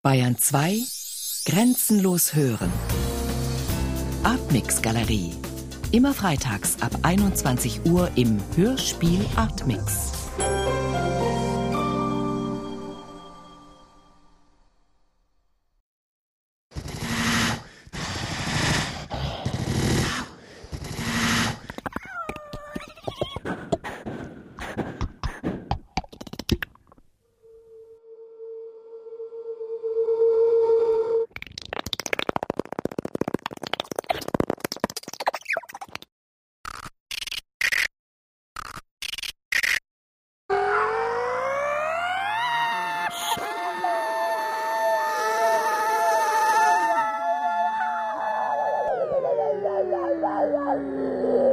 Bayern 2 Grenzenlos hören. Artmix Galerie. Immer freitags ab 21 Uhr im Hörspiel Artmix. 我想要你